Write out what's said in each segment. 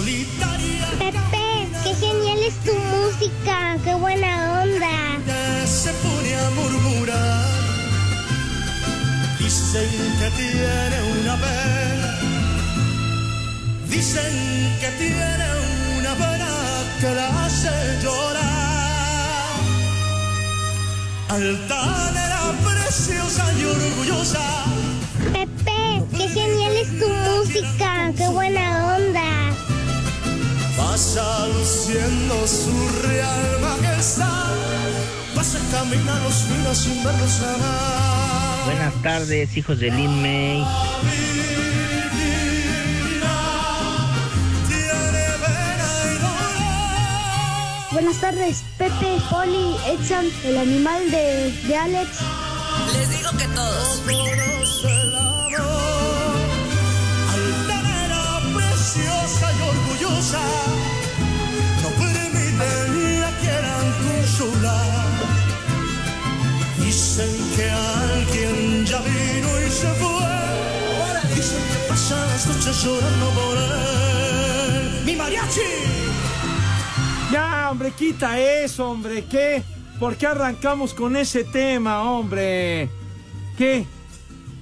Solitaria. Pepe, qué genial es tu música, qué buena onda. Se pone a murmurar. Dicen que tiene una pena. Dicen que tiene una pena que la hace llorar. Altanera, preciosa y orgullosa. Pepe, qué genial es tu música, qué buena onda. Pasa luciendo su real majestad. Pasa camina los miras sin verlos jamás. Buenas tardes, hijos de Lin May. Buenas tardes, Pepe, Poli, Edson, el animal de, de Alex. Les digo que todos. Llorando por él. ¡Mi mariachi! Ya, hombre, quita eso, hombre. ¿Qué? ¿Por qué arrancamos con ese tema, hombre? ¿Qué?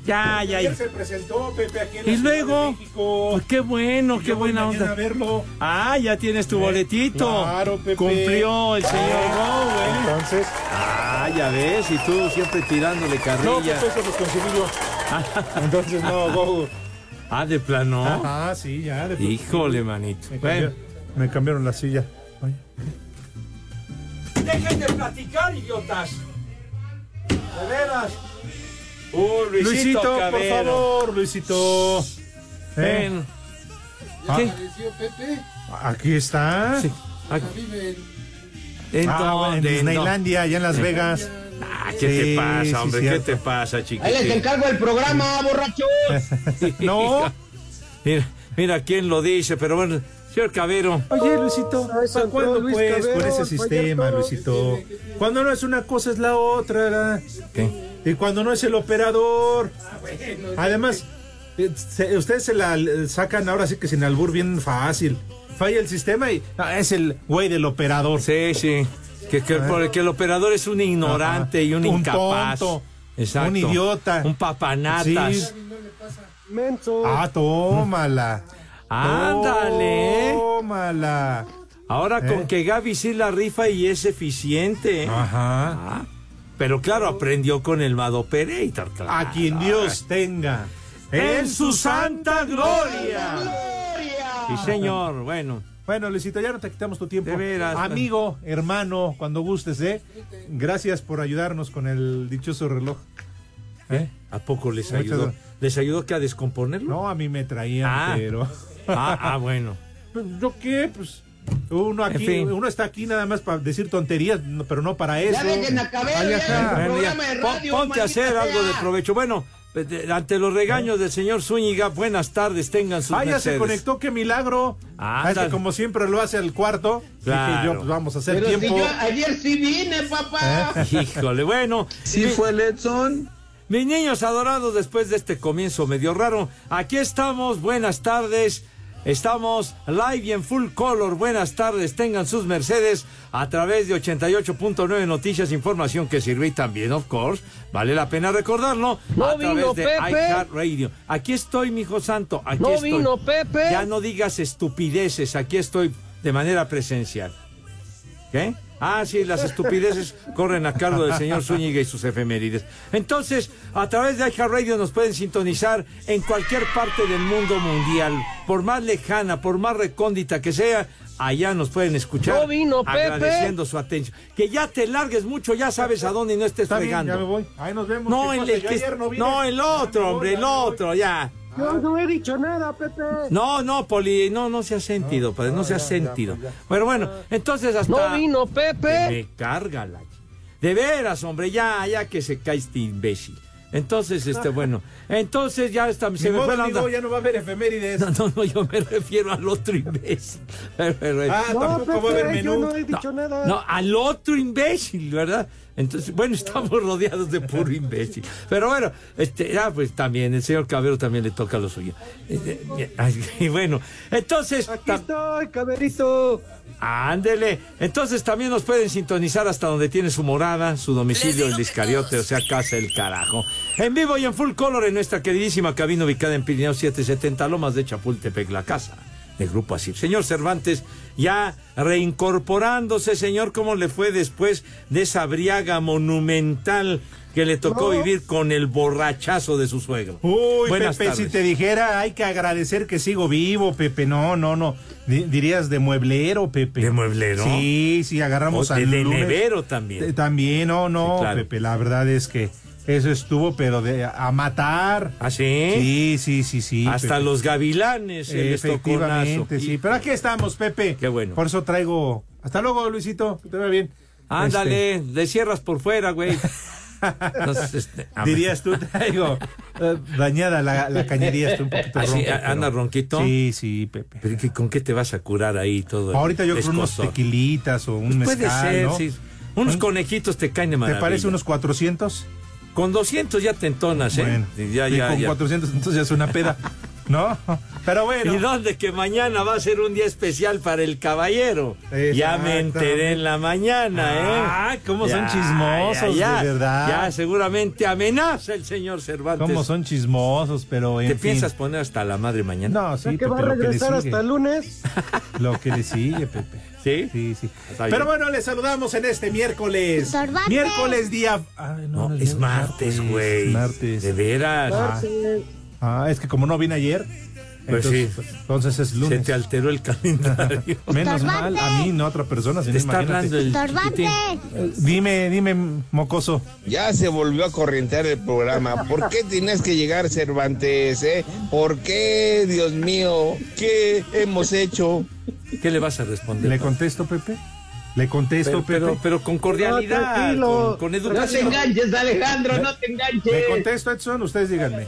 Ya, ya, ya. Ayer se presentó Pepe aquí en la Y luego, de pues qué bueno, Y qué buena onda. a verlo. Ah, ya tienes tu Eh, boletito. claro, Pepe. Cumplió el señor Eh, Go, ¿eh? Entonces, Ah, ya ves, y tú siempre tirándole no, carrilla. Pepe, eso los conseguí yo. Entonces, no, go. Ah, de plano. Ah, sí, ya. de- Híjole, manito. Me, me cambiaron la silla. Ay. dejen de platicar, idiotas. De veras. Uh, Luisito, Luisito, por favor, Luisito. Eh, Ven. Ah. ¿Qué? Pepe? Aquí está. Sí. Aquí. En ¿En Ah, en? Disneylandia, allá en Las Vegas. Ah, ¿Qué te pasa, sí, hombre? ¿Qué te pasa, Ahí les chiquitín? encargo el programa, borrachos. No. Mira, mira quién lo dice, pero bueno, señor Cabero. Oye, Luisito, ¿para cuándo Luis pues Cabero, con ese sistema, todo, Luisito? Cuando no es una cosa es la otra. ¿Qué? Y cuando no es el operador. Además, eh, se- ustedes se la sacan ahora sí que sin albur bien fácil. Falla el sistema y ah, es el güey del operador. Sí, sí. Que, que, por- que el operador es un ignorante Ajá. y un, Un incapaz. tonto, Exacto. un idiota. Un papanatas. Sí. Menso. Ah, tómala. Ándale. Tómala. Ahora con ¿Eh? que Gaby sí la rifa y es eficiente. Ajá. Ah, pero claro, aprendió con el Mad Operator. claro. A quien Dios tenga. En su santa gloria. Sí, señor. Bueno. Bueno, Luisito, ya no te quitamos tu tiempo. De veras. Amigo, hermano, cuando gustes, ¿eh? Gracias por ayudarnos con el dichoso reloj. ¿Eh? ¿A poco les Muchas ayudó? gracias. ¿Les ayudó que a descomponerlo? No, a mí me traían, Ah. pero. Ah, ah, bueno. Pues, ¿Yo qué? Pues. Uno aquí, En fin. uno está aquí nada más para decir tonterías, pero no para eso. Ya dejen a Cabero, Ay, ya programa de radio. ponte a hacer algo de provecho. Bueno, ante los regaños del señor Zúñiga, buenas tardes, tengan sus Ah, ya se conectó, qué milagro. Ah, es que como siempre lo hace al cuarto, Claro. dije yo, pues vamos a hacer Pero tiempo. si yo ayer sí vine, papá. Híjole, bueno. Sí mi- fue el Edson. Mis niños adorados, después de este comienzo medio raro, aquí estamos, buenas tardes. Estamos live y en full color. Buenas tardes, tengan sus mercedes a través de 88.9 Noticias, información que sirve y también, of course, vale la pena recordarlo, No a través vino de Pepe. iHeartRadio. Aquí estoy, mi hijo santo, aquí No estoy. vino Pepe. Ya no digas estupideces, aquí estoy de manera presencial. ¿Qué? Ah, sí, las estupideces corren a cargo del señor Zúñiga y sus efemérides. Entonces, a través de iHeartRadio nos pueden sintonizar en cualquier parte del mundo mundial, por más lejana, por más recóndita que sea, allá nos pueden escuchar. No vino Pepe. agradeciendo su atención. Que ya te largues mucho, ya sabes a dónde y no estés Está bien, fregando. ya me voy. Ahí nos vemos. No, ¿Qué el, que- ayer no vine. no, el otro, hombre, voy, el ya me voy. otro, ya. Yo no he dicho nada, Pepe. No, no, Poli, no, no se ha sentido, padre, no se ha sentido. Bueno, bueno, entonces hasta... No vino Pepe. Me carga la... De veras, hombre, ya, ya que se cae este imbécil. Entonces, este, bueno, entonces ya está, se me fue la onda. ya no va a haber efemérides. No, no, no, yo me refiero al otro imbécil. Pero, pero, Ah, No, tampoco va a haber Pepe, yo menú. no he dicho nada. no, al otro imbécil, ¿verdad? Entonces, bueno, estamos rodeados de puro imbécil. Pero bueno, este, ya pues también, el señor Cabero también le toca lo suyo. Eh, eh, ay, Y bueno, entonces... Aquí estoy, caberito. Ándele. Entonces también nos pueden sintonizar hasta donde tiene su morada, su domicilio, el Discariote, o sea, casa el carajo. En vivo y en full color en nuestra queridísima cabina ubicada en Pirineo 770, Lomas de Chapultepec, la casa del Grupo Asir. Señor Cervantes, ya reincorporándose, señor, ¿cómo le fue después de esa briaga monumental que le tocó No. vivir con el borrachazo de su suegro? Uy, Buenas Pepe, tardes. si te dijera, hay que agradecer que sigo vivo, Pepe. No, no, no. Di- dirías de mueblero, Pepe. ¿De mueblero? Sí, sí, agarramos O de- al de lunes. nevero también. Eh, También, no, no, Sí, claro. Pepe. La verdad es que eso estuvo, pero de a matar. ¿Ah, sí? Sí, sí, sí, sí. Hasta Pepe. los gavilanes se les tocó Efectivamente, nazo. sí. Pero aquí estamos, Pepe. Qué bueno. Por eso traigo. Hasta luego, Luisito. Que te vea bien. Ándale, le cierras por fuera, güey. Entonces, este. Dirías tú, traigo eh, dañada la, la cañería, estoy un poquito ¿Ah, sí? ronco, pero- ¿Anda ronquito? Sí, sí, Pepe. Pero ¿qué- ¿Con qué te vas a curar ahí todo? Ahorita yo creo unos tequilitas o un mezcal, Puede ser, ¿no? sí. Unos ¿Un- conejitos te caen de ¿Te maravilla. parece unos 400? Con 200 ya te entonas, ¿eh? Bueno, Y ya, y ya, con ya. 400 entonces ya es una peda, ¿no? Pero bueno. ¿Y dónde que mañana va a ser un día especial para el caballero? Ya me enteré en la mañana, ¿eh? Ah, cómo son chismosos, de verdad. Ya seguramente amenaza el señor Cervantes. Cómo son chismosos, pero en ¿Te fin. piensas poner hasta la madre mañana? No, sí, ¿Que va a regresar hasta el lunes? Lo que le sigue, Pepe. ¿Sí? Sí, sí. Pero bueno, les saludamos en este miércoles. Miércoles día. Ay, No, no es martes, güey. Martes. De veras. Martes. Ah, es que como no vine ayer. Pues entonces, sí. entonces es Se lunes. te alteró el calendario. Menos mal, a mí, no a otra persona. Si Te está hablando el. Eh, Dime, dime, mocoso. Ya se volvió a corrientear el programa. ¿Por qué tienes que llegar, Cervantes? Eh? ¿Por qué, Dios mío? ¿Qué hemos hecho? ¿Qué le vas a responder? ¿Le contesto, Pepe? ¿Le contesto, pero, pero, Pepe? pero con cordialidad, No, con, con No te educación. enganches, Alejandro, no te ¿Le enganches. contesto, Edson? Ustedes díganme.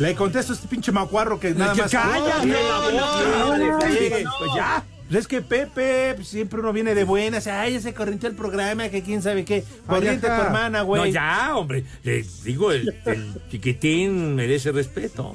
Le contesto a este pinche macuarro que nada más... cállate No. Pues ya. Pues Es que Pepe, pues, siempre uno viene de buenas. Ay, ya se corriente el programa, que quién sabe qué. Corriente tu hermana, güey. No, ya, hombre. Le digo, el, el chiquitín merece respeto.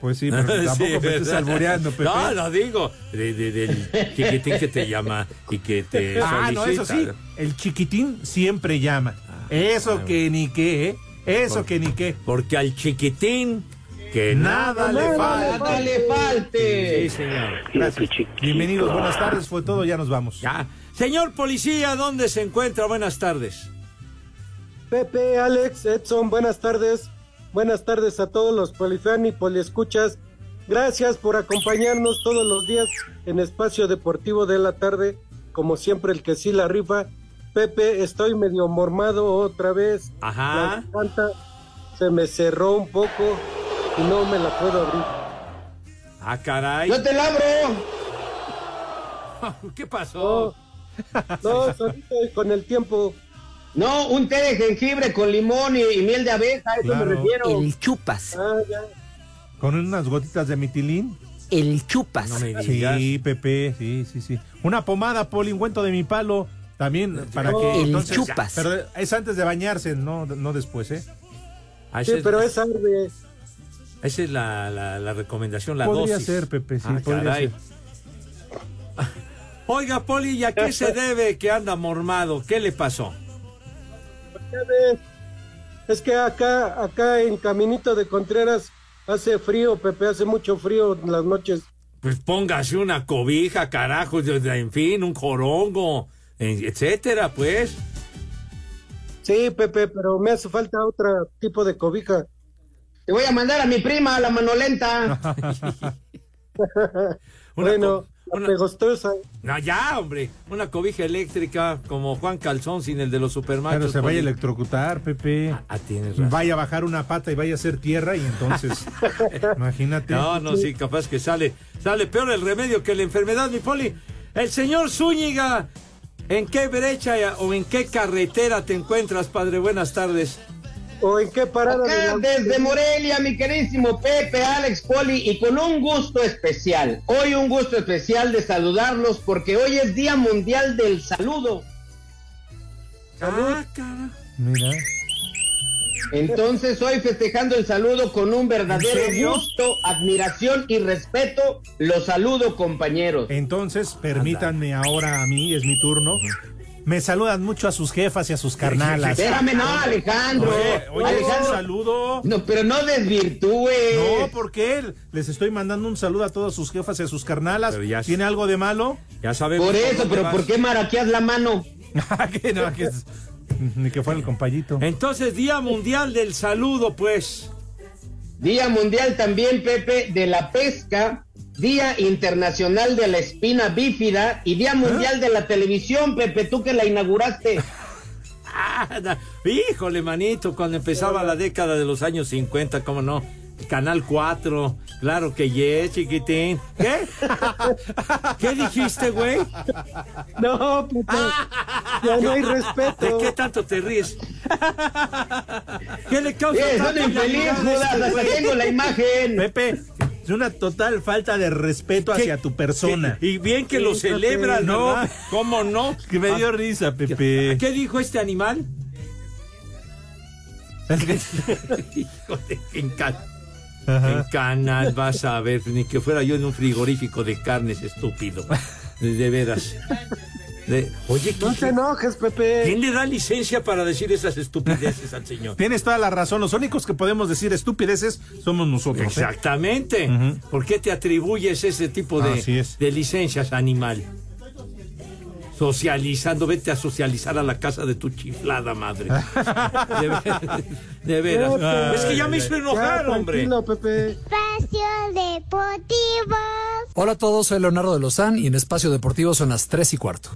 Pues sí, pero tampoco Sí, me ¿verdad? albureando, Pepe. No, no digo. de- de- del chiquitín que te llama y que te Ah, no, eso sí. solicita. El chiquitín siempre llama. Eso ah, que ni qué, ¿eh? Eso Por- que ni qué. Porque al chiquitín que Nada le falta. Nada le falte. Sí, señor. Gracias. Bienvenidos, buenas tardes. Fue todo, ya nos vamos. Ya. Señor policía, ¿dónde se encuentra? Buenas tardes. Pepe, Alex, Edson, buenas tardes. Buenas tardes a todos los polifan y poliescuchas. Gracias por acompañarnos todos los días en Espacio Deportivo de la Tarde. Como siempre, el que sí la rifa. Pepe, estoy medio mormado otra vez. Ajá. La garganta se me cerró un poco y no me la puedo abrir. Ah, caray. Yo te labro. ¿Qué pasó? No, solito y con el tiempo. No, un té de jengibre con limón y, y miel de abeja, a eso Claro. me refiero. El chupas. Ah, ya. Con unas gotitas de mitilín. El chupas. No me digas. Sí, Pepe, sí, sí, sí. Una pomada polingüento de mi palo. También para que. El entonces- chupas. Pero es antes de bañarse, no, no después, ¿eh? Ah, Sí, pero es arde. Esa es la, la- la recomendación, la Podría dosis. ser, Pepe, sí, Ah, podría caray. ser. Oiga, Poli, ¿y a qué se debe que anda mormado? ¿Qué le pasó? Es que acá, acá en Caminito de Contreras hace frío, Pepe, hace mucho frío en las noches. Pues póngase una cobija, carajo, en fin, un jorongo, etcétera, pues. Sí, Pepe, pero me hace falta otro tipo de cobija. Te voy a mandar a mi prima, la manolenta. bueno, la pegostrosa. No, ya, hombre, una cobija eléctrica como Juan Calzón sin el de los supermachos. Pero se vaya a Poli. electrocutar, Pepe. Ah, tienes razón. Vaya a bajar una pata y vaya a hacer tierra y entonces, imagínate. No, no, sí, capaz que sale, sale peor el remedio que la enfermedad, mi poli. El señor Zúñiga, ¿en qué brecha o en qué carretera te encuentras, padre? Buenas tardes. ¿O en qué parada? de la- desde Morelia, mi queridísimo Pepe, Alex, Poli, y con un gusto especial. Hoy un gusto especial de saludarlos porque hoy es Día Mundial del Saludo. Ah, cara. Mira. Entonces hoy festejando el saludo con un ¿En verdadero gusto, admiración y respeto, los saludo compañeros. Entonces, permítanme ahora a mí, es mi turno. Me saludan mucho a sus jefas y a sus carnalas. Espérame, no, Alejandro. Oye, oye, Alejandro. un saludo. No, pero no desvirtúes. No, porque les estoy mandando un saludo a todas sus jefas y a sus carnalas. Pero ya- ¿Tiene algo de malo? Ya sabemos. Por eso, pero vas. ¿por qué maraqueas la mano? que no, que es- Ni que fuera el compayito. Entonces, Día Mundial del Saludo, pues. Día Mundial también, Pepe, de la pesca, Día Internacional de la Espina Bífida y Día Mundial de la Televisión, Pepe, tú que la inauguraste. Ah, híjole, manito, cuando empezaba la década de los años 50, ¿cómo no? Canal 4, claro que yes, chiquitín. ¿Qué? ¿Qué dijiste, güey? No, Pepe, ya no hay ¿De respeto. qué tanto te ríes? ¿Qué le causa Sí, son infeliz, este hasta tengo la imagen. Pepe, es una total falta de respeto hacia tu persona. Y bien que lo celebran, no. ¿Cómo no? Que me dio risa, Pepe. ¿Qué dijo este animal? Híjole, en, en canal vas a ver, ni que fuera yo en un frigorífico de carnes, estúpido. De, veras. De- oye, No te ¿quién, enojes, Pepe. quién le da licencia para decir esas estupideces al señor? Tienes toda la razón. Los únicos que podemos decir estupideces somos nosotros. ¿eh? Exactamente. ¿Por qué te atribuyes ese tipo de, de licencias, animal? Socializando, vete a socializar a la casa de tu chiflada madre. De, ver- de veras. Pepe. es que ya me hizo enojar, Ya, hombre. Pepe. Espacio Deportivo. Hola a todos, soy Leonardo de Lozán y en Espacio Deportivo son las 3 y cuarto.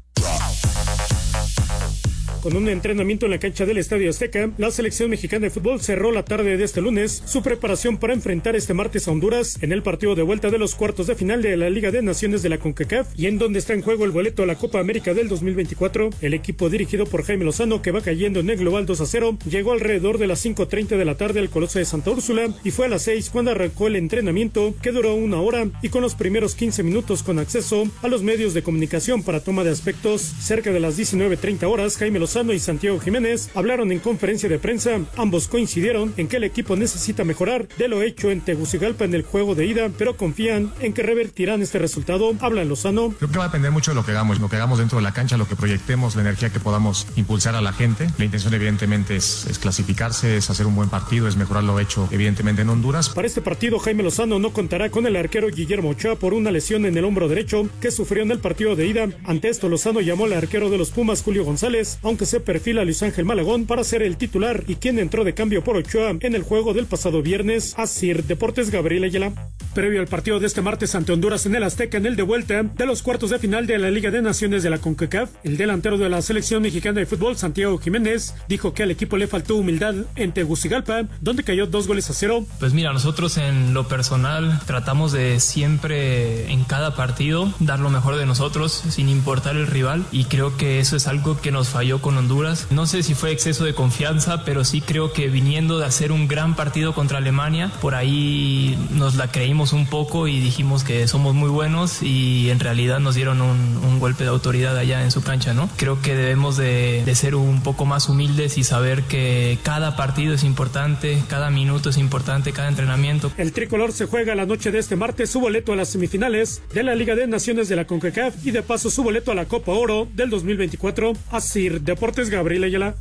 Con un entrenamiento en la cancha del Estadio Azteca, la selección mexicana de fútbol cerró la tarde de este lunes su preparación para enfrentar este martes a Honduras en el partido de vuelta de los cuartos de final de la Liga de Naciones de la CONCACAF y en donde está en juego el boleto a la Copa América del 2024. El equipo dirigido por Jaime Lozano, que va cayendo en el global 2 a 0, llegó alrededor de las 5.30 de la tarde al Coloso de Santa Úrsula y fue a las 6 cuando arrancó el entrenamiento, que duró una hora y con los primeros 15 minutos con acceso a los medios de comunicación para toma de aspectos. Cerca de las 19.30 horas, Jaime Lozano y Santiago Jiménez hablaron en conferencia de prensa. Ambos coincidieron en que el equipo necesita mejorar de lo hecho en Tegucigalpa en el juego de ida, pero confían en que revertirán este resultado. Habla Lozano. Creo que va a depender mucho de lo que hagamos, lo que hagamos dentro de la cancha, lo que proyectemos, la energía que podamos impulsar a la gente. La intención evidentemente es, es clasificarse, es hacer un buen partido, es mejorar lo hecho evidentemente en Honduras. Para este partido, Jaime Lozano no contará con el arquero Guillermo Ochoa por una lesión en el hombro derecho que sufrió en el partido de ida. Ante esto, Lozano llamó al arquero de los Pumas, Julio González, aunque se perfila Luis Ángel Malagón para ser el titular y quien entró de cambio por Ochoa en el juego del pasado viernes. Asir Deportes Gabriel Ayala. Previo al partido de este martes ante Honduras en el Azteca en el de vuelta de los cuartos de final de la Liga de Naciones de la CONCACAF, el delantero de la selección mexicana de fútbol, Santiago Jiménez, dijo que al equipo le faltó humildad en Tegucigalpa, donde cayó dos goles a cero. Pues mira, nosotros en lo personal tratamos de siempre en cada partido dar lo mejor de nosotros sin importar el rival y creo que eso es algo que nos falló con Honduras. No sé si fue exceso de confianza, pero sí creo que viniendo de hacer un gran partido contra Alemania, por ahí nos la creímos un poco y dijimos que somos muy buenos y en realidad nos dieron un, golpe de autoridad allá en su cancha, ¿no? Creo que debemos de, de ser un poco más humildes y saber que cada partido es importante, cada minuto es importante, cada entrenamiento. El tricolor se juega la noche de este martes su boleto a las semifinales de la Liga de Naciones de la CONCACAF y de paso su boleto a la Copa Oro del 2024. Asir Deportes Gabriel Ayala.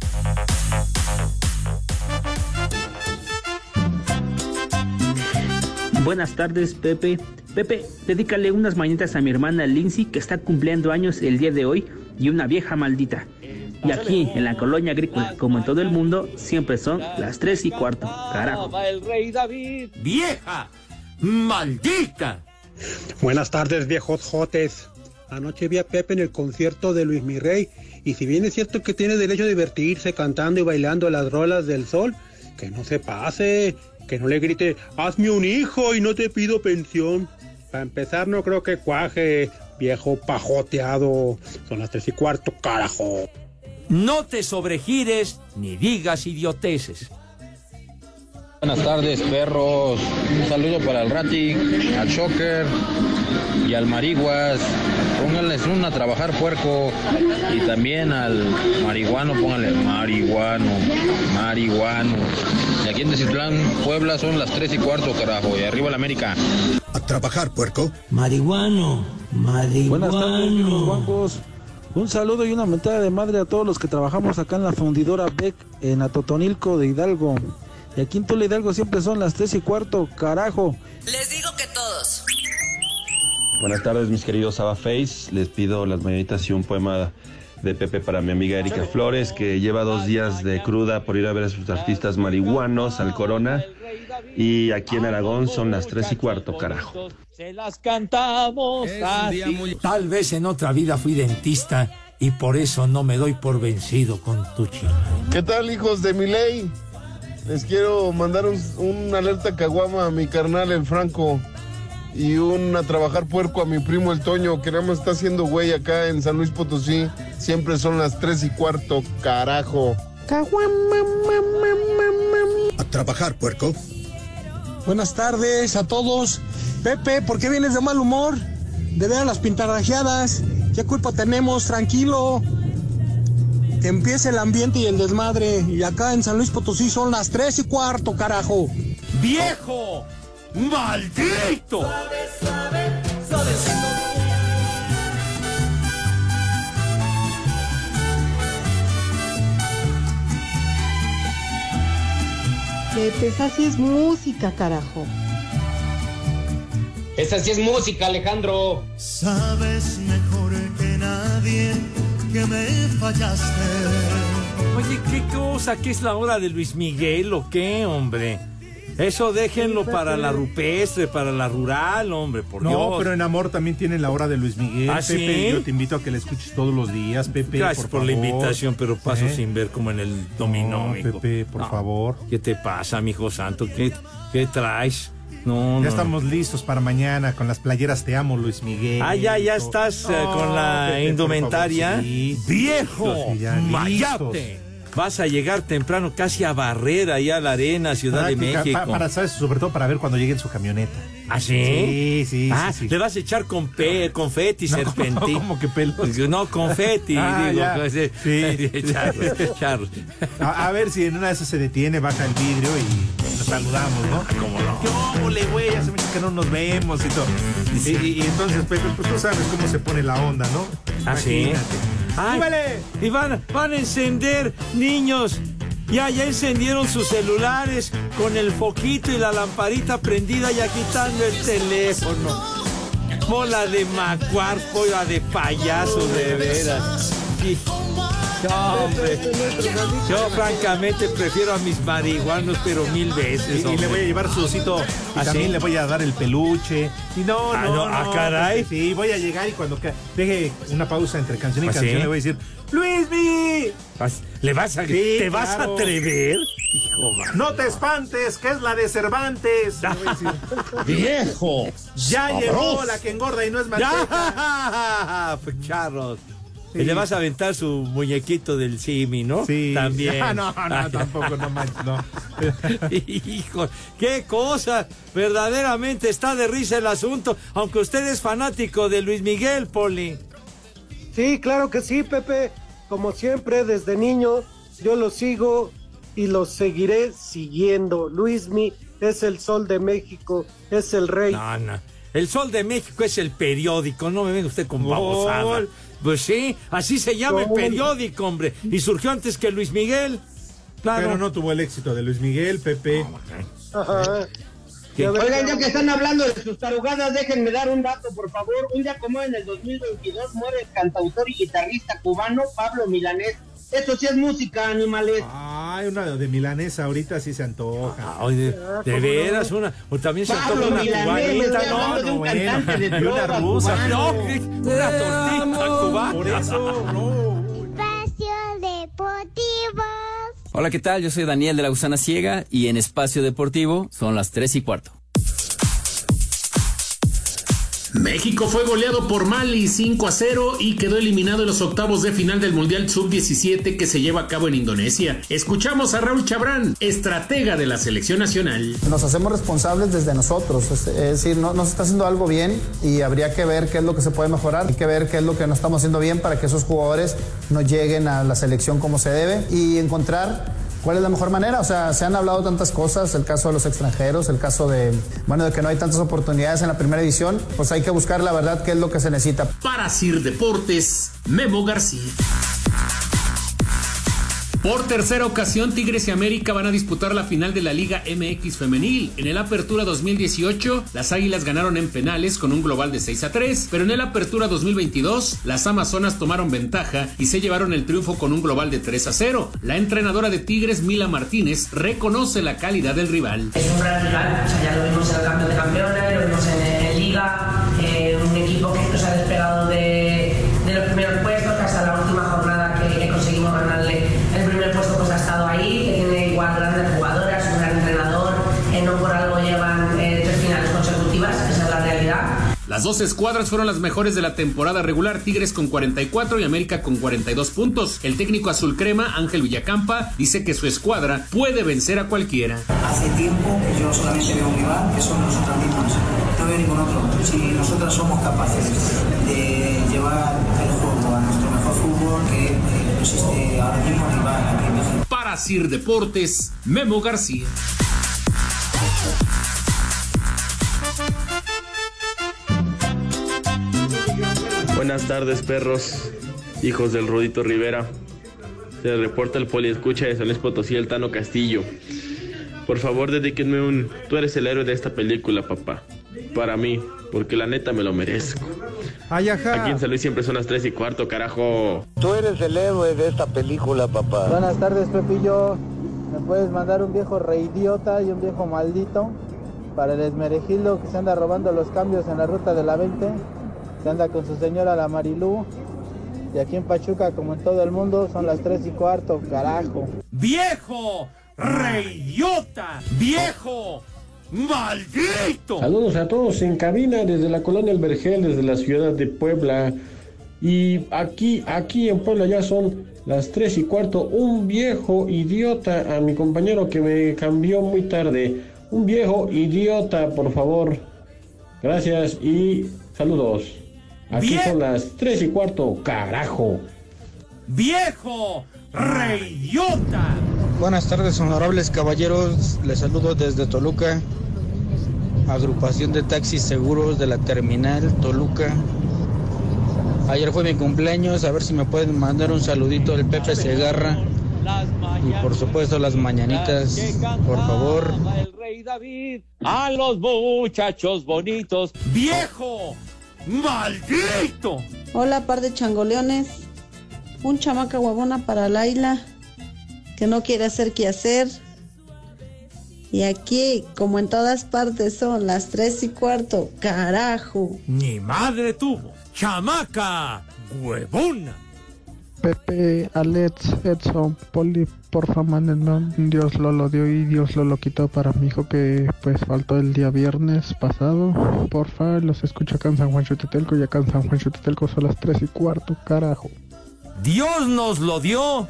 Buenas tardes, Pepe. Pepe, dedícale unas mañanitas a mi hermana Lindsay, que está cumpliendo años el día de hoy, y una vieja maldita. Y aquí, en la colonia agrícola, como en todo el mundo, siempre son las tres y cuarto. Carajo. el rey David. ¡Vieja! ¡Maldita! Buenas tardes, viejos jotes. Anoche vi a Pepe en el concierto de Luis Mirrey y si bien es cierto que tiene derecho a divertirse cantando y bailando las rolas del sol, que no se pase, que no le grite, hazme un hijo y no te pido pensión. Para empezar no creo que cuaje, viejo pajoteado. Son las tres y cuarto, carajo. No te sobregires ni digas idioteces. Buenas tardes, perros. Un saludo para el Rati, al Shocker y al Mariguas. Pónganles una a trabajar puerco. Y también al marihuano, pónganle marihuano, marihuano. Y aquí en Decitlán, Puebla, son las 3 y cuarto, carajo. Y arriba la América. A trabajar, puerco. Marihuano, marihuano. Buenas tardes, guangos. Un saludo y una mentada de madre a todos los que trabajamos acá en la fundidora Beck en Atotonilco de Hidalgo. Y aquí en Tula Hidalgo siempre son las tres y cuarto, carajo. Les digo que todos. Buenas tardes, mis queridos Saba Face. Les pido las mañanitas y un poema de Pepe para mi amiga Erika Flores, que lleva dos días de cruda por ir a ver a sus artistas marihuanos al Corona. Y aquí en Aragón son las tres y cuarto, carajo. Se las cantamos así. Tal vez en otra vida fui dentista y por eso no me doy por vencido con tu chico. ¿Qué tal, hijos de mi ley? Les quiero mandar un, un alerta caguama a mi carnal, el Franco. Y un a trabajar puerco a mi primo, el Toño, que nada más está haciendo güey acá en San Luis Potosí. Siempre son las tres y cuarto, carajo. A trabajar, puerco. Buenas tardes a todos. Pepe, ¿por qué vienes de mal humor? De ver a las pintarajeadas. ¿Qué culpa tenemos? Tranquilo. Que empiece el ambiente y el desmadre. Y acá en San Luis Potosí son las tres y cuarto, carajo. ¡Viejo! ¡Maldito! Pepe, esa sí es música, carajo. Esa sí es música, Alejandro. Sabes mejor que nadie que me fallaste. Oye, ¿qué cosa? ¿Qué es la hora de Luis Miguel o qué, hombre? Eso déjenlo para la rupestre, para la rural, hombre, por no, Dios. pero en amor también tienen la hora de Luis Miguel. ¿Ah, Pepe, sí? yo te invito a que la escuches todos los días, Pepe. Gracias por, la favor. invitación, pero paso ¿Eh? sin ver como en el dominó, No. Pepe, por No. favor. ¿Qué te pasa, mijo santo? ¿Qué, qué traes? No, Ya no. estamos listos para mañana con las playeras Te Amo, Luis Miguel. Ah, ya, ya estás eh, No, con la Pepe, por indumentaria. favor, sí. ¡Viejo! Listos, ya, ¡Mayate! Vas a llegar temprano casi a barrer allá a la arena, Ciudad de México. pa- para, ¿sabes? Sobre todo para ver cuando llegue en su camioneta. ¿Ah, sí? Sí, sí, Ah, sí, sí. le vas a echar con pe confeti, No, serpentín. ¿cómo que pelos? No, confeti, Ah, digo. ya. pues, Sí. A, a ver si en una de esas se detiene, baja el vidrio y nos saludamos, ¿no? ¿Cómo no? ¿Qué óvole, güey? Hace mucho que no nos vemos y todo. Y, entonces, Pepe, pues tú sabes cómo se pone la onda, ¿no? ¿Ah, sí? Ay, ¡Súbele! Y van, van a encender, niños. Ya, ya encendieron sus celulares con el foquito y la lamparita prendida, ya quitando el teléfono. Bola de macuar, bola de payaso, de veras. No, hombre. Yo francamente prefiero a mis marihuanos, pero mil veces. Y, y le voy a llevar su osito. Y ¿Ah, también le voy a dar el peluche. Y no, Ah, no, no, no. ah, caray. Sí, voy a llegar y cuando deje una pausa entre canción y ¿Ah, canción le voy a decir, ¡Luismi! ¿Le vas a, Sí, ¿Te vas a atrever? Hijo. No te espantes, que es la de Cervantes. ¡Viejo! ya llegó la que engorda y no es manteca. ¡Ya! Pues, Y le vas a aventar su muñequito del Simi, ¿no? Sí. También. Ah, no, no, tampoco, no manches, no. Hijo, qué cosa. Verdaderamente está de risa el asunto. Aunque usted es fanático de Luis Miguel, Poli. Sí, claro que sí, Pepe. Como siempre, desde niño, yo lo sigo y lo seguiré siguiendo. Luismi es el sol de México, es el rey. No, no. El Sol de México es el periódico, no me venga usted con babosada. Gol. Pues sí, así se llama el periódico, hombre. Y surgió antes que Luis Miguel. Claro. Pero no tuvo el éxito de Luis Miguel, Pepe. Ajá. ¿Qué? Oigan, ya que están hablando de sus tarugadas, déjenme dar un dato, por favor. Un día como en el 2022 muere el cantautor y guitarrista cubano Pablo Milanés. Eso sí es música, animales. Ay, una de milanesa ahorita sí se antoja. Ay, de, de veras, una. O también se antoja una cubanita, no, no, un bueno. Y una rusa, no, una tortita cubana. Por eso, no. Espacio Deportivo. Hola, ¿qué tal? Yo soy Daniel de la Gusana Ciega y en Espacio Deportivo son las 3 y cuarto. México fue goleado por Mali 5 a 0 y quedó eliminado en los octavos de final del Mundial Sub-17 que se lleva a cabo en Indonesia. Escuchamos a Raúl Chabrán, estratega de la selección nacional. Nos hacemos responsables desde nosotros, es, decir, no, no está haciendo algo bien y habría que ver qué es lo que se puede mejorar, hay que ver qué es lo que no estamos haciendo bien para que esos jugadores no lleguen a la selección como se debe y encontrar cuál es la mejor manera. O sea, se han hablado tantas cosas, el caso de los extranjeros, el caso de, bueno, de que no hay tantas oportunidades en la primera división, pues hay que buscar la verdad qué es lo que se necesita. Para Sir Deportes, Memo García. Por tercera ocasión, Tigres y América van a disputar la final de la Liga MX Femenil. En el Apertura 2018, las Águilas ganaron en penales con un global de 6 a 3, pero en el Apertura 2022, las Amazonas tomaron ventaja y se llevaron el triunfo con un global de 3 a 0. La entrenadora de Tigres, Mila Martínez, reconoce la calidad del rival. Es un gran rival, o sea, ya lo vimos en el campeón de campeones, lo vimos en, en Las dos escuadras fueron las mejores de la temporada regular, Tigres con 44 y América con 42 puntos. El técnico azul crema, Ángel Villacampa, dice que su escuadra puede vencer a cualquiera. Hace tiempo que yo solamente veo un rival que son nosotras mismas, no veo ningún otro. Si nosotras somos capaces de llevar el juego a nuestro mejor fútbol, que eh, existe ahora mismo rival aquí en México. Para Sir Deportes, Memo García. Buenas tardes, perros, hijos del Rudito Rivera. Se reporta el poliescucha de San Luis Potosí, el Tano Castillo. Por favor, dedíquenme un... Tú eres el héroe de esta película, papá. Para mí, porque la neta me lo merezco. Ay, ajá. Aquí en San Luis siempre son las 3 y cuarto, carajo. Tú eres el héroe de esta película, papá. Buenas tardes, Pepillo. ¿Me puedes mandar un viejo reidiota y un viejo maldito? Para el esmerejildo que se anda robando los cambios en la ruta de la 20. Anda con su señora la Marilú. Y aquí en Pachuca, como en todo el mundo, son las 3 y cuarto, carajo. ¡Viejo! ¡Reyota! ¡Viejo! ¡Maldito! Saludos a todos en cabina desde la colonia El Vergel, desde la ciudad de Puebla. Y aquí, aquí en Puebla ya son las 3 y cuarto. Un viejo idiota a mi compañero que me cambió muy tarde. Un viejo idiota, por favor. Gracias y saludos. Aquí son las 3 y cuarto, carajo. ¡Viejo! ¡Reyota! Buenas tardes, honorables caballeros. Les saludo desde Toluca, agrupación de taxis seguros de la terminal Toluca. Ayer fue mi cumpleaños, a ver si me pueden mandar un saludito del Pepe Segarra y por supuesto las mañanitas, por favor. El rey David a los muchachos bonitos. ¡Viejo! ¡Maldito! Hola, par de changoleones. Un chamaca huevona para Laila, que no quiere hacer qué hacer. Y aquí, como en todas partes, son las tres y cuarto. ¡Carajo! Ni madre tuvo. ¡Chamaca! ¡Huevona! Pepe, Alex, Edson, Poli, porfa, mándenme Dios lo lo dio y Dios lo lo quitó para mi hijo que pues faltó el día viernes pasado. Porfa, los escucho acá en San Juan Chutetelco y acá en San Juan Chutetelco son las 3 y cuarto, carajo. Dios nos lo dio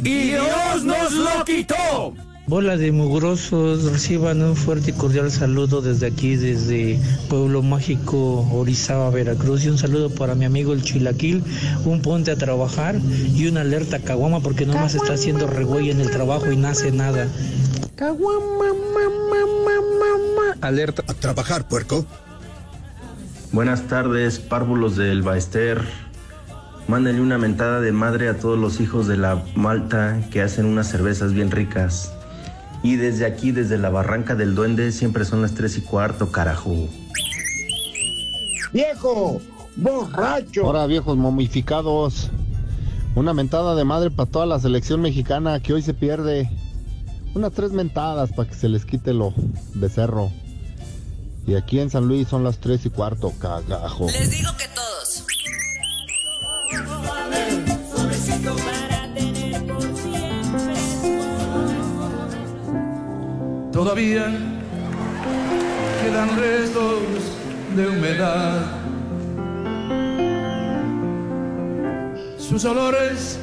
y Dios nos lo quitó. Bola de mugrosos, reciban un fuerte y cordial saludo desde aquí, desde Pueblo Mágico, Orizaba, Veracruz. Y un saludo para mi amigo el Chilaquil, un ponte a trabajar y una alerta caguama porque nomás está haciendo regüey en el trabajo y nace nada. Alerta. A trabajar, puerco. Buenas tardes, párvulos del Baester. Mándenle una mentada de madre a todos los hijos de la Malta que hacen unas cervezas bien ricas. Y desde aquí, desde la barranca del duende, siempre son las tres y cuarto, carajo. ¡Viejo! ¡Borracho! Ahora, viejos momificados. Una mentada de madre para toda la selección mexicana que hoy se pierde. Unas tres mentadas para que se les quite lo becerro. Y aquí en San Luis son las tres y cuarto, cagajo. Les digo que Todavía quedan restos de humedad. Sus olores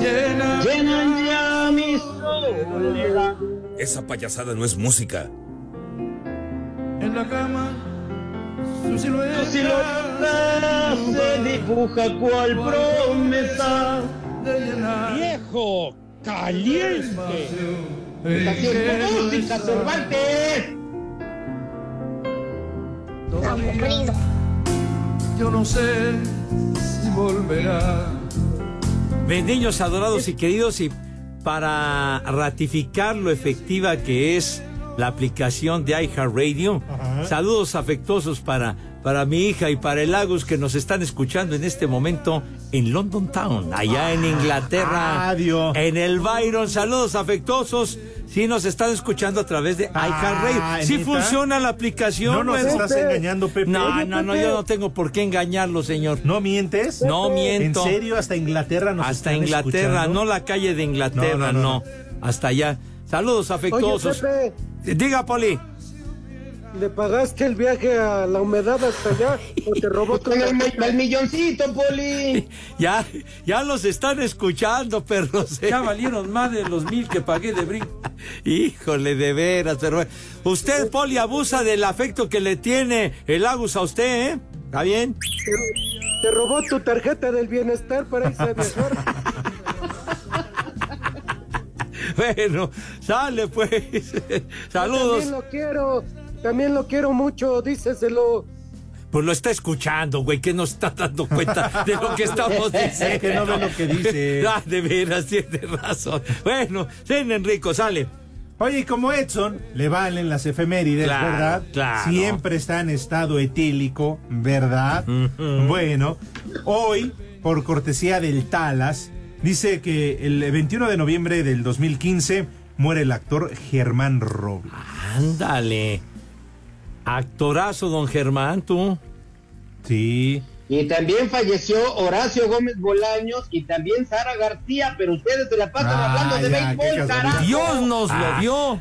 llenan, llenan ya mi soledad. Esa payasada no es música. En la cama, su silueta, Tu silueta se dibuja cual promesa. de llenar Viejo caliente. Cervantes. Yo no sé si volverá. Mis niños adorados y queridos, y para ratificar lo efectiva que es la aplicación de iHeartRadio, saludos afectuosos para, para mi hija y para el Agus que nos están escuchando en este momento en London Town, allá en Inglaterra, Adiós. en el Byron. Saludos afectuosos. Si nos están escuchando a través de iHeartRadio. Si ¿neta? funciona la aplicación. No nos estás engañando, Pepe. No, Oye, no, no, Pepe. yo no tengo por qué engañarlo, señor. ¿No mientes? No miento. ¿En serio? ¿Hasta Inglaterra nos Hasta están Inglaterra, escuchando? no la calle de Inglaterra, No, no, no, no, Hasta allá. Saludos Oye, afectuosos. Pepe, Diga, Poli. ¿Le pagaste el viaje a la humedad hasta allá o te robó tu Con el, mi- el milloncito, Poli. Ya, ya los están escuchando, perros. Ya valieron más de los mil que pagué de brin. Híjole, de veras, pero usted, Poli, abusa del afecto que le tiene el Agus a usted, ¿eh? ¿Está bien? Te robó tu tarjeta del bienestar para irse a viajar. Bueno, sale pues. Saludos. También lo quiero, también lo quiero mucho, díceselo. Pues lo está escuchando, güey, que no está dando cuenta de lo que estamos diciendo. Que no ve lo que dice. Ah, de veras, tiene razón. Bueno, sí, Enrico, sale. Oye, y como Edson le valen las efemérides, Claro, ¿verdad? claro. Siempre está en estado etílico, ¿verdad? Bueno, hoy, por cortesía del Talas, dice que el 21 de noviembre del 2015 muere el actor Germán Robles. Ándale. Actorazo, don Germán, tú. Sí. Y también falleció Horacio Gómez Bolaños y también Sara García, pero ustedes se la pasan Ah, hablando de ya, béisbol, carajo. Dios nos Ah. lo dio.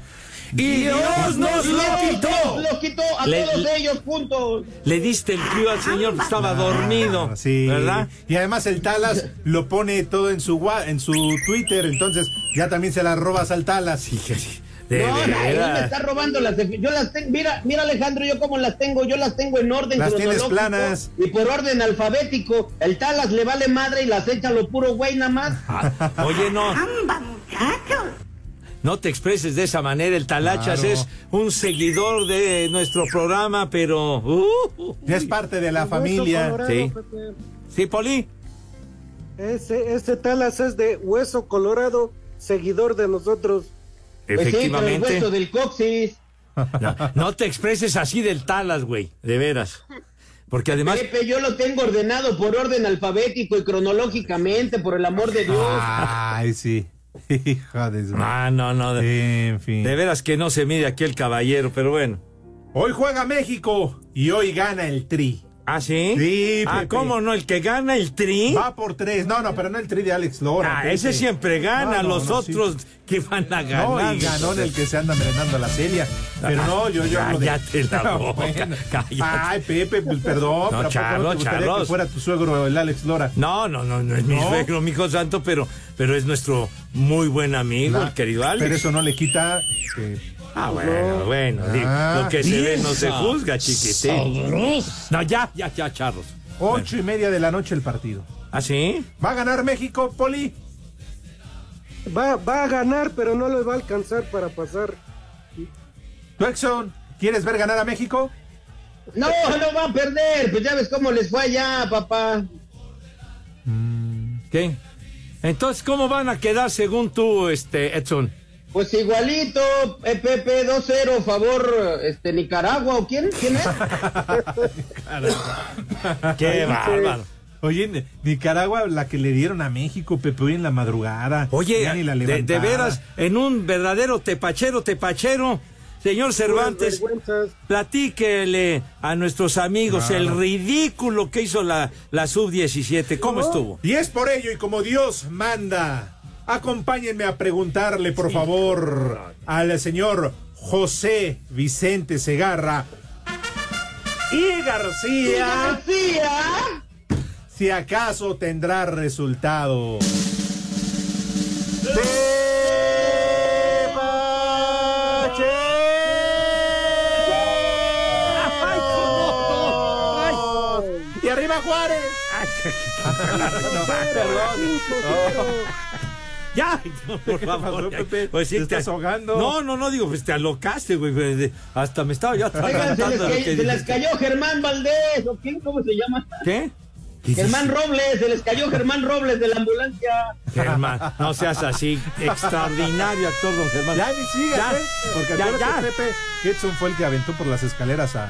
Y Dios nos lo quitó. Lo quitó a Le- todos le- ellos juntos. Le diste el cue al señor que estaba dormido. Ah, Sí. ¿Verdad? Y además el Talas lo pone todo en su en su Twitter, entonces ya también se las robas al Talas. De no, no, él me está robando las yo las tengo, mira, mira Alejandro, yo como las tengo, yo las tengo en orden Las tienes planas. y por orden alfabético. El Talas le vale madre y las echa lo puro güey nada más. Ah, Oye, no. No te expreses de esa manera. El Talachas Claro. es un seguidor de nuestro programa, pero. uh, Ya es parte de la familia. colorado, Sí. Pepe. Sí, Poli. Ese, ese Talas es de Hueso Colorado, seguidor de nosotros. Pues sí, pero el Efectivamente. hueso del coxis. No, no te expreses así del Talas, güey. De veras. Porque además. Pepe, yo lo tengo ordenado por orden alfabético y cronológicamente, por el amor de Dios. Ay, sí. Hija de su- Ah, no, no. De, En fin. de veras que no se mide aquí el caballero, pero bueno. Hoy juega México y hoy gana el Tri. ¿Ah, sí? Sí, Ah, Pepe. ¿cómo no? El que gana el tri. Va por tres. No, no, pero no el tri de Alex Lora. Ah, Pepe. ese siempre gana, No, no, los no, sí. otros que van a ganar. No, y ganó en el que se anda merendando la Celia. Pero no, yo, yo hablo de- Cállate la boca, Bueno. cállate. Ay, Pepe, pues perdón. No, pero ¿a poco Charlos, no te gustaría Charlos. que fuera tu suegro el Alex Lora. No, no, no, no es mi ¿No? suegro, mi hijo santo, pero, pero es nuestro muy buen amigo, Ah, el querido Alex. Pero eso no le quita que... Ah, bueno, bueno, Ah. lo que se ve no se juzga, chiquitín. No, ya, ya, ya, charros. Ocho y media de la noche el partido. ¿Ah, sí? ¿Va a ganar México, Poli? Va, va a ganar, pero no le va a alcanzar para pasar. ¿Tú, Exxon, quieres ver ganar a México? No, no va a perder. Pues ya ves cómo les fue allá, papá. ¿Qué? Entonces, ¿cómo van a quedar según tú, este, Edson? Pues igualito, eh, Pepe 2-0, favor, este, Nicaragua, ¿o quién? ¿Quién es? Qué bárbaro. Oye, Ni- Nicaragua, la que le dieron a México, Pepe, hoy en la madrugada. Oye, Ya ni la de, de veras, en un verdadero tepachero, tepachero, señor Cervantes, platíquele a nuestros amigos Claro. el ridículo que hizo la, la sub-17. ¿Cómo estuvo? Y es por ello, y como Dios manda, acompáñenme a preguntarle, por favor, al señor José Vicente Segarra y García, si acaso tendrá resultado. Y arriba Juárez. Ya, por favor. pasó, Pepe? Pues sí, ¿Te estás ahogando? No, no, no, digo, pues te alocaste, güey. pues, Hasta me estaba yo Oigan, se les, cayó, que se les dijiste. cayó Germán Valdés, ¿o quién? ¿Cómo se llama? ¿Qué? Germán Robles, se les cayó Germán Robles de la ambulancia. Germán, no seas así. Extraordinario actor, don Germán. Ya ni sigas, Ya, ¿eh? Porque ya, ya. Pepe, que Edson fue el que aventó por las escaleras a...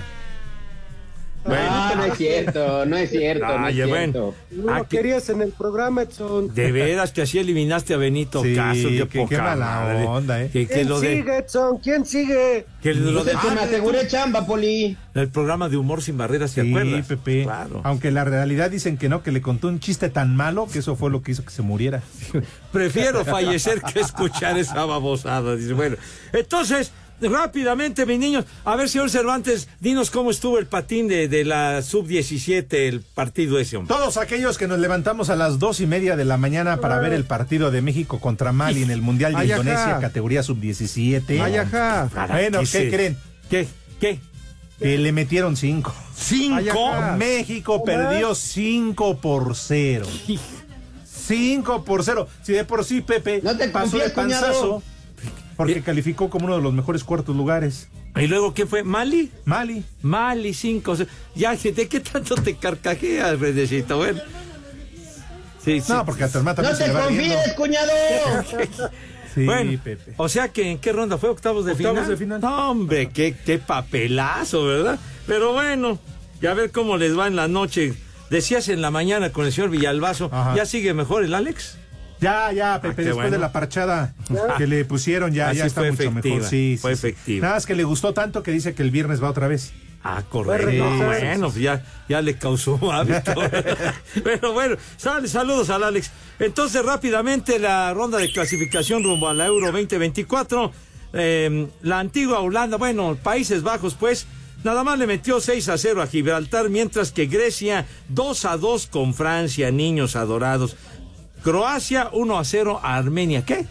No, no es cierto, no es cierto, no es bueno. cierto. No lo querías en el programa, Edson. De veras que así eliminaste a Benito Sí, Caso. Qué, poca qué mala madre. onda, ¿eh? Que, que ¿Quién lo de, sigue, Edson? ¿Quién sigue? que lo Pues de- que me aseguré chamba, Poli. el programa de humor sin barreras, ¿te Sí, acuerdas? Pepe. Claro. Aunque la realidad dicen que no, que le contó un chiste tan malo que eso fue lo que hizo que se muriera. Prefiero fallecer que escuchar esa babosada. Dice, bueno, entonces, rápidamente, mis niños, a ver, señor Cervantes, dinos cómo estuvo el patín de, de la sub-17, el partido ese, hombre. Todos aquellos que nos levantamos a las dos y media de la mañana para ver el partido de México contra Mali en el Mundial de Ay, ajá. Indonesia, categoría sub-17. Ay, ajá. Bueno, ¿qué se- creen? ¿Qué? ¿Qué? Que le metieron cinco. ¿Cinco? México perdió 5 por 0. 5 por 0. Si de por sí Pepe No te pasó de cuñado. panzazo porque calificó como uno de los mejores cuartos lugares. ¿Y luego qué fue? ¿Mali? Mali. Mali, cinco. Ya, ¿de qué tanto te carcajeas, Redecito? Bueno. Sí, sí. No, porque a tu hermana también No se te confíes, cuñado. Sí, bueno, Pepe. o sea que en qué ronda fue octavos de Octavos final. de final. No, hombre, qué, qué papelazo, ¿verdad? Pero bueno, ya a ver cómo les va en la noche. Decías en la mañana con el señor Villalbazo, Ajá. ¿ya sigue mejor el Alex? Ya, ya, Pepe, Ah, qué después bueno. de la parchada que le pusieron, ya, Así ya está mucho efectiva, mejor. Sí, fue sí, efectiva. Nada más que le gustó tanto que dice que el viernes va otra vez. Ah, correcto. Sí, bueno, pues ya, ya le causó hábito. Pero bueno, sal- saludos al Alex. Entonces, rápidamente, la ronda de clasificación rumbo a la Euro 2024. Eh, la antigua Holanda, bueno, Países Bajos, pues, nada más le metió 6 a 0 a Gibraltar, mientras que Grecia 2 a 2 con Francia, niños adorados. Croacia 1 a 0 a Armenia. ¿Qué?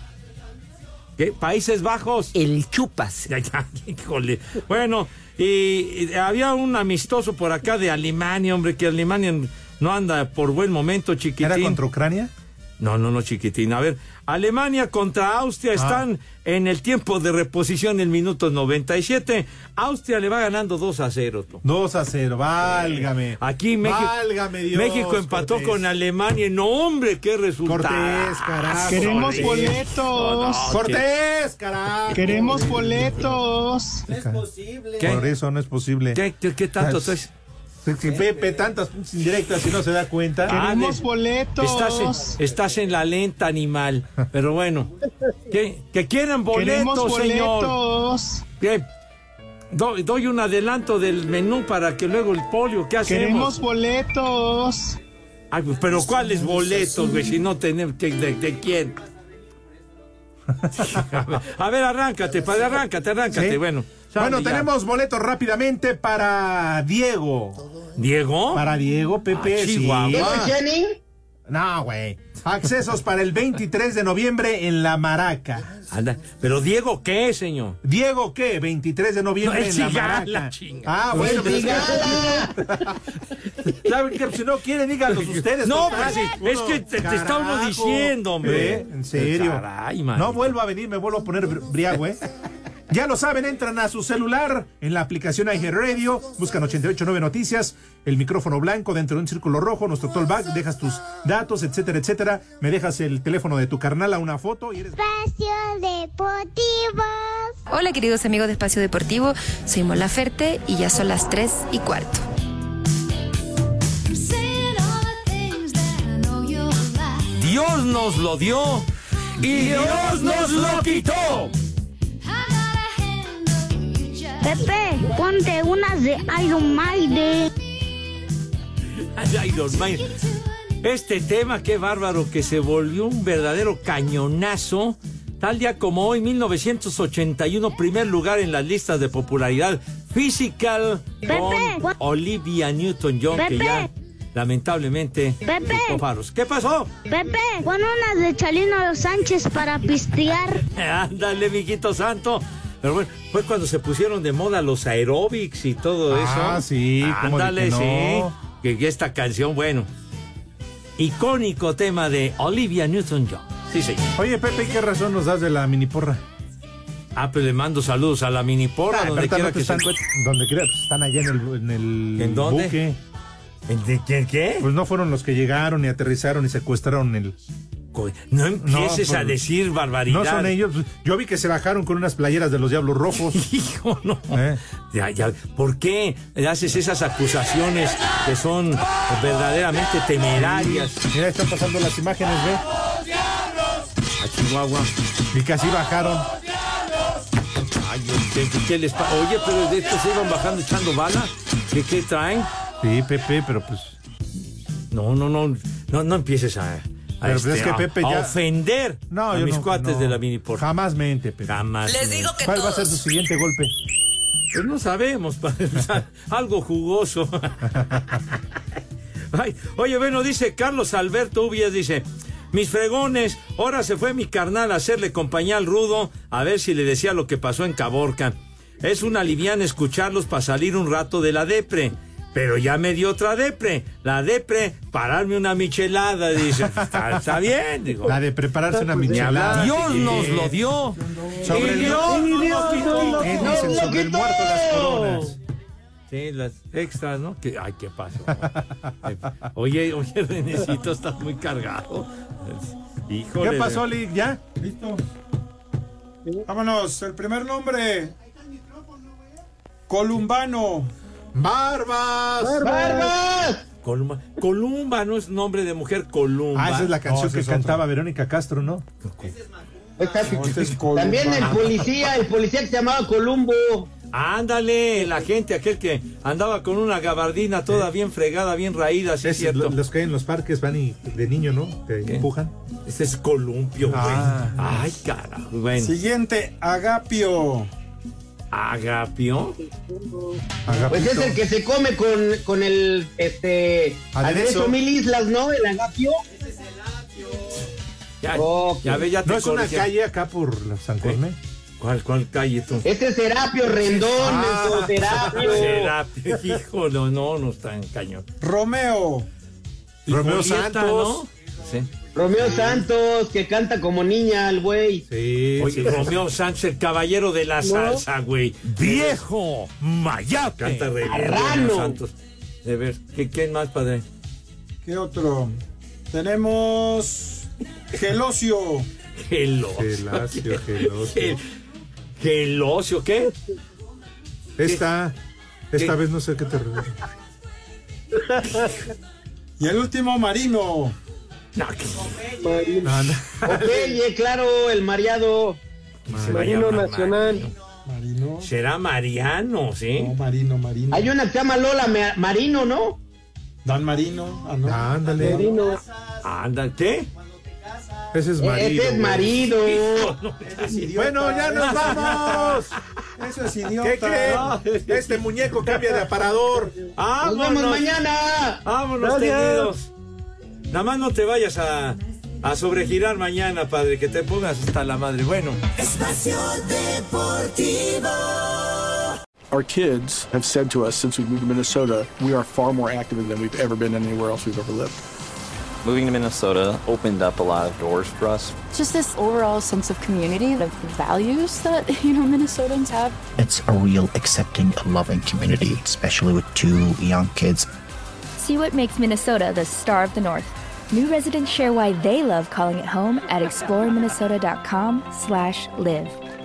¿Qué? Países Bajos. El chupas. Híjole. Bueno, y, y había un amistoso por acá de Alemania, hombre, que Alemania no anda por buen momento, chiquitín. ¿Era contra Ucrania? No, no, no, chiquitín. A ver, Alemania contra Austria están en el tiempo de reposición, el minuto 97. Austria le va ganando 2 a 0. tú. 2 a 0, válgame. Aquí México, Válgame Dios, México empató Cortés. con Alemania. No, hombre, qué resultado. Cortés, carajo. Queremos Cortés. boletos. Cortés, carajo. Queremos boletos. ¿Qué? Por eso no es posible. ¿Qué, qué, qué tanto Ah, Pepe, tantas indirectas y no se da cuenta. Ah, Queremos de- boletos. Estás en, estás en la lenta, animal. Pero bueno, que, que quieren Queremos boletos, señor. boletos. ¿Qué? doy, un adelanto del menú para que luego el polio, ¿qué hacemos? Queremos boletos. Ay, pues, pero ¿cuáles boletos, güey? Si no tenemos, ¿de, de- de quién? a, ver, a ver, arráncate, padre, arráncate, arráncate. ¿Sí? Bueno, Bueno, ya. tenemos boletos rápidamente para Diego. ¿Diego? Para Diego, Pepe. Ah, sí. Chihuahua. ¿Diego Channing? No, güey. Accesos para el 23 de noviembre en La Maraca. Anda, pero Diego, ¿qué, señor? ¿Diego qué? 23 de noviembre No, en La Maraca. chinga. Ah, bueno. El pero es que- ¿Saben qué? Si no quieren, díganlos ustedes. No, pues es que te- te está uno diciendo, hombre. ¿Eh? En serio. Caray, no vuelvo a venir, me vuelvo a poner bri- briago, ¿eh? Ya lo saben, entran a su celular en la aplicación IG Radio, buscan 889 Noticias, el micrófono blanco dentro de un círculo rojo, nuestro tollback, dejas tus datos, etcétera, etcétera. Me dejas el teléfono de tu carnal a una foto y eres. Espacio Deportivo. Hola queridos amigos de Espacio Deportivo, soy Mola Ferte y ya son las 3 y cuarto. Dios nos lo dio y Dios nos lo quitó. Pepe, ponte unas de Iron Maiden. Iron Maiden. Este tema, qué bárbaro, que se volvió un verdadero cañonazo. Tal día como hoy, 1981, primer lugar en las listas de popularidad. Physical con Pepe. Olivia Newton-John, que ya lamentablemente Pepe. faros. ¿Qué pasó? Pepe, pon unas de Chalino Sánchez para pistear. Ándale, mijito santo. Pero bueno, fue cuando se pusieron de moda los aeróbics y todo eso. Ah, sí, ¿cómo de Ándale, no? sí. Que esta canción, bueno. Icónico tema de Olivia Newton-John. Sí, señor. Oye, Pepe, ¿y qué razón nos das de la mini porra? Ah, pues le mando saludos a la mini porra, Ah, donde quiera no que se están, encuentre. donde quiera, pues, están allá en el, en el ¿En dónde? buque. ¿En de qué? qué? Pues no fueron los que llegaron y aterrizaron y secuestraron el. No empieces No, a pues, decir barbaridad. No son ellos. Yo vi que se bajaron con unas playeras de los Diablos Rojos. Hijo, no. ¿Eh? Ya, ya. ¿Por qué haces esas acusaciones que son verdaderamente temerarias? Mira, están pasando las imágenes, ve. A Chihuahua. Y que así bajaron. Ay, ¿qué, qué- les pasa? Oye, pero de estos se iban bajando echando bala. ¿Qué, qué traen? Sí, Pepe, pero pues. No, no, no. No, no empieces a. a Pero pues este, es que a- Pepe a ya- ofender No, a yo mis no- cuates no. de la mini por Jamás mente, Pepe. Jamás. Les digo que ¿Cuál va a ser su siguiente golpe? Pues no sabemos, algo jugoso. Ay, oye, bueno, dice Carlos Alberto Ubias, dice, mis fregones, ahora se fue mi carnal a hacerle compañía al rudo, a ver si le decía lo que pasó en Caborca. Es una liviana escucharlos para salir un rato de la depre. Pero ya me dio otra depre. La depre, pararme una michelada, dice. Está, está bien, digo. La de prepararse una michelada. Dios nos lo dio. Sobre el, el muerto las coronas. Sí, las extras, ¿no? Que, ay, ¿qué pasó? oye, oye, Renecito, estás muy cargado. Híjole. ¿Qué pasó, Lick? ¿Ya? Listo. Vámonos, el primer nombre. Columbano. ¡Barbas! ¡Barbas! Columba. Columba, no es nombre de mujer, Columba. Ah, esa es la canción No, que cantaba Verónica Castro, ¿no? Este es También el policía, el policía que se llamaba Columbo. Ándale, la gente, aquel que andaba con una gabardina toda bien fregada, bien raída, sí es Es, cierto. lo- los que en los parques van y de niño, ¿no? Te ¿Qué? empujan. Ese es columpio, güey. Ah. Ay, carajo. Bueno, Siguiente, Agapio. Agapio. Pues es el que se come con, con el este Aderezo. mil islas, ¿no? El agapio. Ya, Ok. ya ve, ya te ¿No es una calle acá por la San Corné? ¿Cuál, cuál calle tú? Ese es Serapio Rendón, Ah. menso, Serapio. Serapio, híjole, no, no está en cañón. Romeo. Romeo Julieta, Santos. ¿no? Sí. Romeo Santos, que canta como niña el güey. Sí, Oye, sí. Romeo Sánchez, el caballero de la salsa, güey. Viejo mayate. Canta re bien. Romeo Santos. De ver, ¿qué, ¿quién más, padre? ¿Qué otro? Tenemos Gelosio. Gelosio. Gelacio, Gelosio. Gel- Gelosio, ¿qué? Esta, esta ¿Qué? vez no sé a qué te refieres. Y el último, Marino. No, que- No, no. Claro, el mareado. Marino Nacional. Marino. Será Mariano, ¿sí? No, Marino, Marino. Hay una que se llama Lola Ma- Marino, ¿no? Dan Marino. Ah, no. Ándale. Marino. ¿qué? Ese es marido. Ese es güey. marido. Bueno, ya nos vamos. Eso es ¿Qué idiota. creen? Este muñeco cambia de aparador. Nos vemos mañana. Vámonos, Gracias. Tenidos. Nada más no te vayas a, a sobregirar mañana, padre, que te pongas hasta la madre. Bueno. Espacio Deportivo. Our kids have said to us since we moved to Minnesota, we are far more active than we've ever been anywhere else we've ever lived. Moving to Minnesota opened up a lot of doors for us. Just this overall sense of community, of values that, you know, Minnesotans have. It's a real accepting and loving community, especially with two young kids. See what makes Minnesota the star of the North. New residents share why they love calling it home at exploreminnesota.com/live.